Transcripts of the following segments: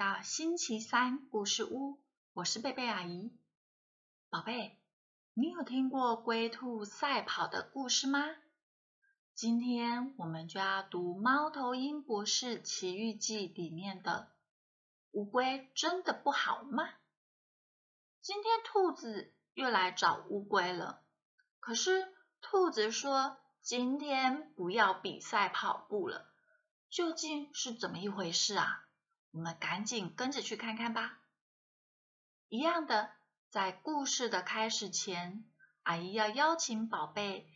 到星期三故事屋，我是贝贝阿姨。宝贝，你有听过龟兔赛跑的故事吗？今天我们就要读《猫头鹰博士奇遇记》里面的“乌龟真的不好吗？”今天兔子又来找乌龟了，可是兔子说今天不要比赛跑步了。究竟是怎么一回事啊？我们赶紧跟着去看看吧。一样的，在故事的开始前，阿姨要邀请宝贝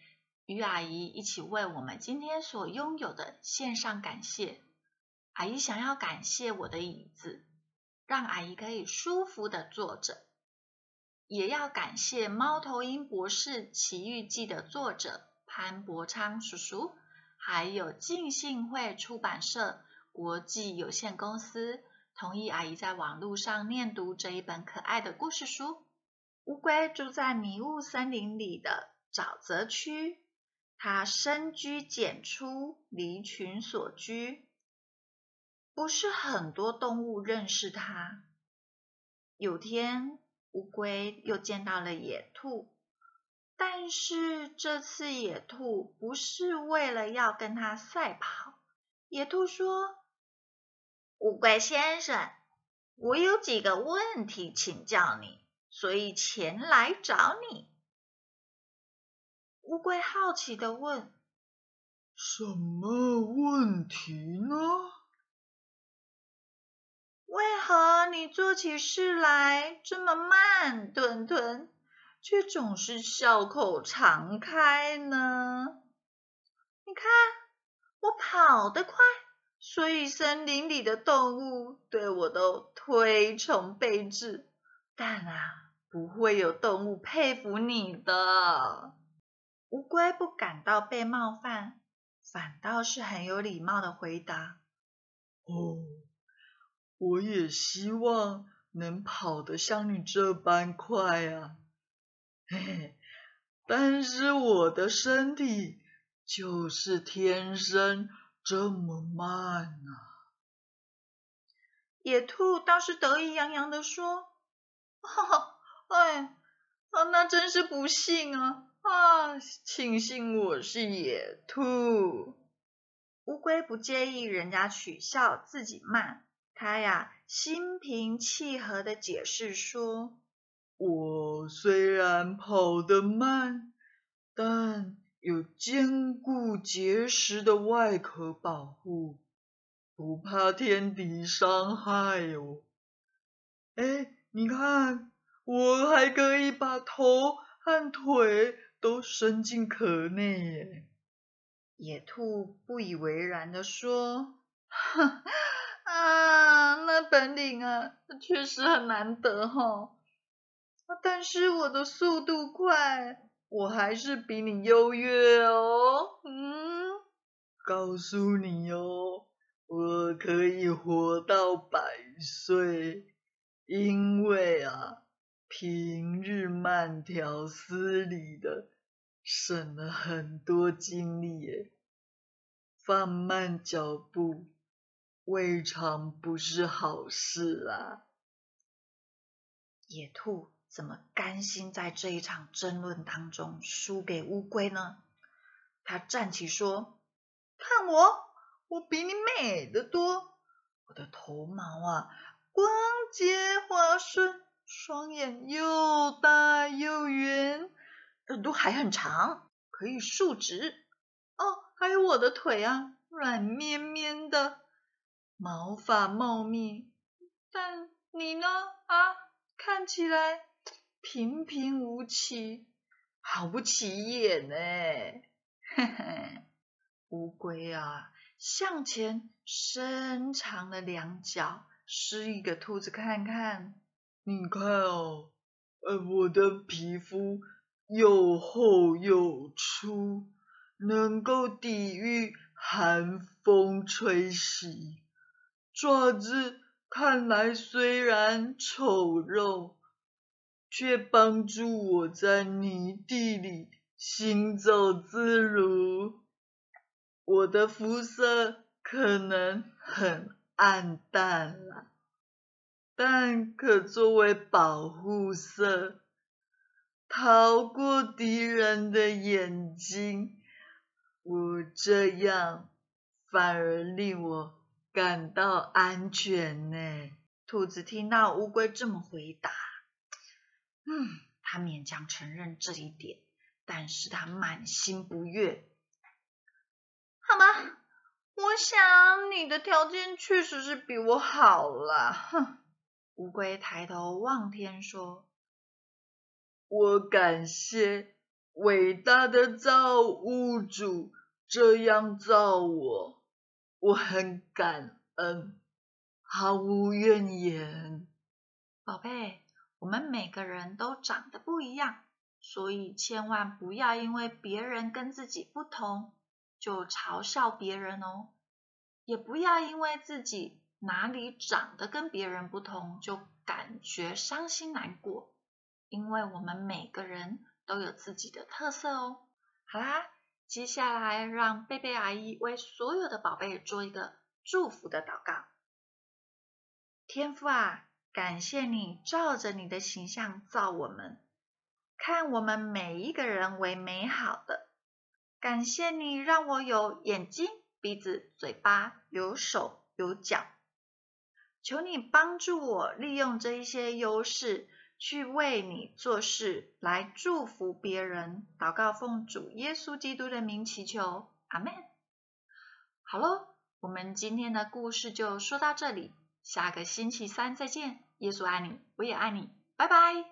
与阿姨一起为我们今天所拥有的献上感谢。阿姨想要感谢我的椅子，让阿姨可以舒服的坐着，也要感谢《猫头鹰博士奇遇记》的作者潘伯昌叔叔。还有浸信会出版社国际有限公司同意阿姨在网络上念读这一本可爱的故事书。乌龟住在迷雾森林里的沼泽区，它深居简出，离群所居，不是很多动物认识它。有天，乌龟又见到了野兔。但是这次野兔不是为了要跟它赛跑。野兔说：“乌龟先生，我有几个问题请教你，所以前来找你。”乌龟好奇的问：“什么问题呢？为何你做起事来这么慢吞吞？”却总是笑口常开呢。你看，我跑得快，所以森林里的动物对我都推崇备至。但啊，不会有动物佩服你的。乌龟不感到被冒犯，反倒是很有礼貌的回答：“哦，我也希望能跑得像你这般快啊。”嘿嘿，但是我的身体就是天生这么慢啊！野兔倒是得意洋洋的说：“哈 哈，哎，啊，那真是不幸啊！啊，庆幸我是野兔。”乌龟不介意人家取笑自己慢，它呀心平气和的解释说。我虽然跑得慢，但有坚固结实的外壳保护，不怕天敌伤害哦。哎，你看，我还可以把头和腿都伸进壳内耶。野兔不以为然的说：“啊，那本领啊，确实很难得哈。”但是我的速度快，我还是比你优越哦。嗯，告诉你哦，我可以活到百岁，因为啊，平日慢条斯理的，省了很多精力耶。放慢脚步，未尝不是好事啦。野兔。怎么甘心在这一场争论当中输给乌龟呢？他站起说：“看我，我比你美得多。我的头毛啊，光洁滑顺，双眼又大又圆，耳朵还很长，可以竖直。哦，还有我的腿啊，软绵绵的，毛发茂密。但你呢？啊，看起来……”平平无奇，好不起眼呢。嘿嘿，乌龟啊，向前伸长了两脚，示意给兔子看看。你看哦，呃，我的皮肤又厚又粗，能够抵御寒风吹袭。爪子看来虽然丑陋。却帮助我在泥地里行走自如。我的肤色可能很暗淡了，但可作为保护色，逃过敌人的眼睛。我这样反而令我感到安全呢。兔子听到乌龟这么回答，嗯，他勉强承认这一点，但是他满心不悦。好吧，我想你的条件确实是比我好啦。哼，乌龟抬头望天说：“我感谢。”伟大的造物主这样造我，我很感恩，毫无怨言。宝贝，我们每个人都长得不一样，所以千万不要因为别人跟自己不同就嘲笑别人哦，也不要因为自己哪里长得跟别人不同就感觉伤心难过，因为我们每个人。都有自己的特色哦。好啦，接下来让贝贝阿姨为所有的宝贝做一个祝福的祷告。天父啊，感谢你照着你的形象造我们，看我们每一个人为美好的。感谢你让我有眼睛、鼻子、嘴巴，有手有脚。求你帮助我利用这一些优势。去为你做事，来祝福别人，祷告奉主耶稣基督的名祈求，阿门。好喽，我们今天的故事就说到这里，下个星期三再见。耶稣爱你，我也爱你，拜拜。